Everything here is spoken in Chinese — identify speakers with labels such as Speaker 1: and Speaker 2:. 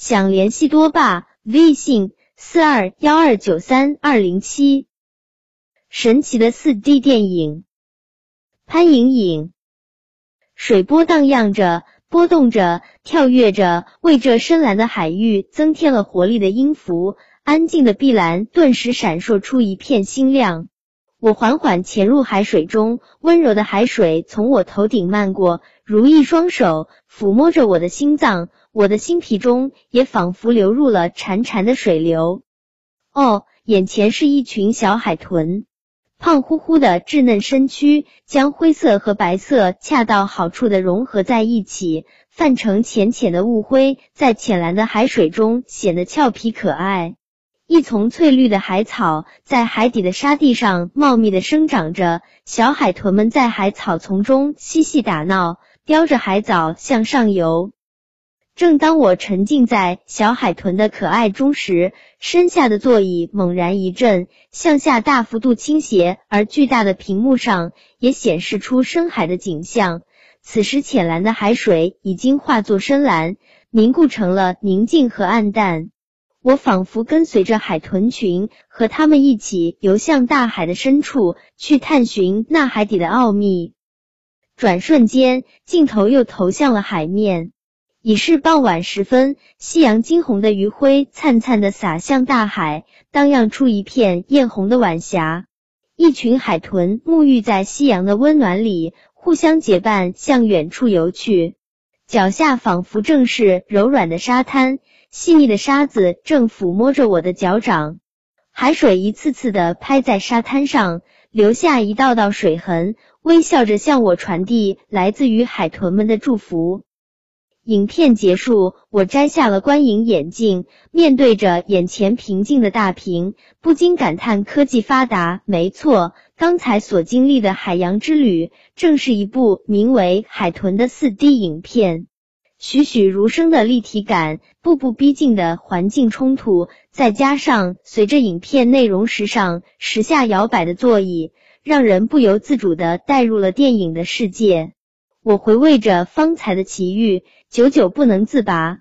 Speaker 1: 想联系多爸，微信四二幺二九三二零七。神奇的四 D 电影，潘颖颖。水波荡漾着，波动着，跳跃着，为这深蓝的海域增添了活力的音符。安静的碧蓝顿时闪烁出一片星亮。我缓缓潜入海水中，温柔的海水从我头顶漫过，如一双手抚摸着我的心脏。我的心皮中也仿佛流入了潺潺的水流。哦，眼前是一群小海豚，胖乎乎的稚嫩身躯，将灰色和白色恰到好处的融合在一起，泛成浅浅的雾灰，在浅蓝的海水中显得俏皮可爱。一丛翠绿的海草在海底的沙地上茂密的生长着，小海豚们在海草丛中嬉戏打闹，叼着海藻向上游。正当我沉浸在小海豚的可爱中时，身下的座椅猛然一震，向下大幅度倾斜，而巨大的屏幕上也显示出深海的景象。此时，浅蓝的海水已经化作深蓝，凝固成了宁静和暗淡。我仿佛跟随着海豚群，和他们一起游向大海的深处，去探寻那海底的奥秘。转瞬间，镜头又投向了海面。已是傍晚时分，夕阳金红的余晖灿灿的洒向大海，荡漾出一片艳红的晚霞。一群海豚沐浴在夕阳的温暖里，互相结伴向远处游去。脚下仿佛正是柔软的沙滩，细腻的沙子正抚摸着我的脚掌。海水一次次的拍在沙滩上，留下一道道水痕，微笑着向我传递来自于海豚们的祝福。影片结束，我摘下了观影眼镜，面对着眼前平静的大屏，不禁感叹科技发达。没错，刚才所经历的海洋之旅，正是一部名为《海豚》的四 D 影片。栩栩如生的立体感，步步逼近的环境冲突，再加上随着影片内容时上时下摇摆的座椅，让人不由自主的带入了电影的世界。我回味着方才的奇遇。久久不能自拔。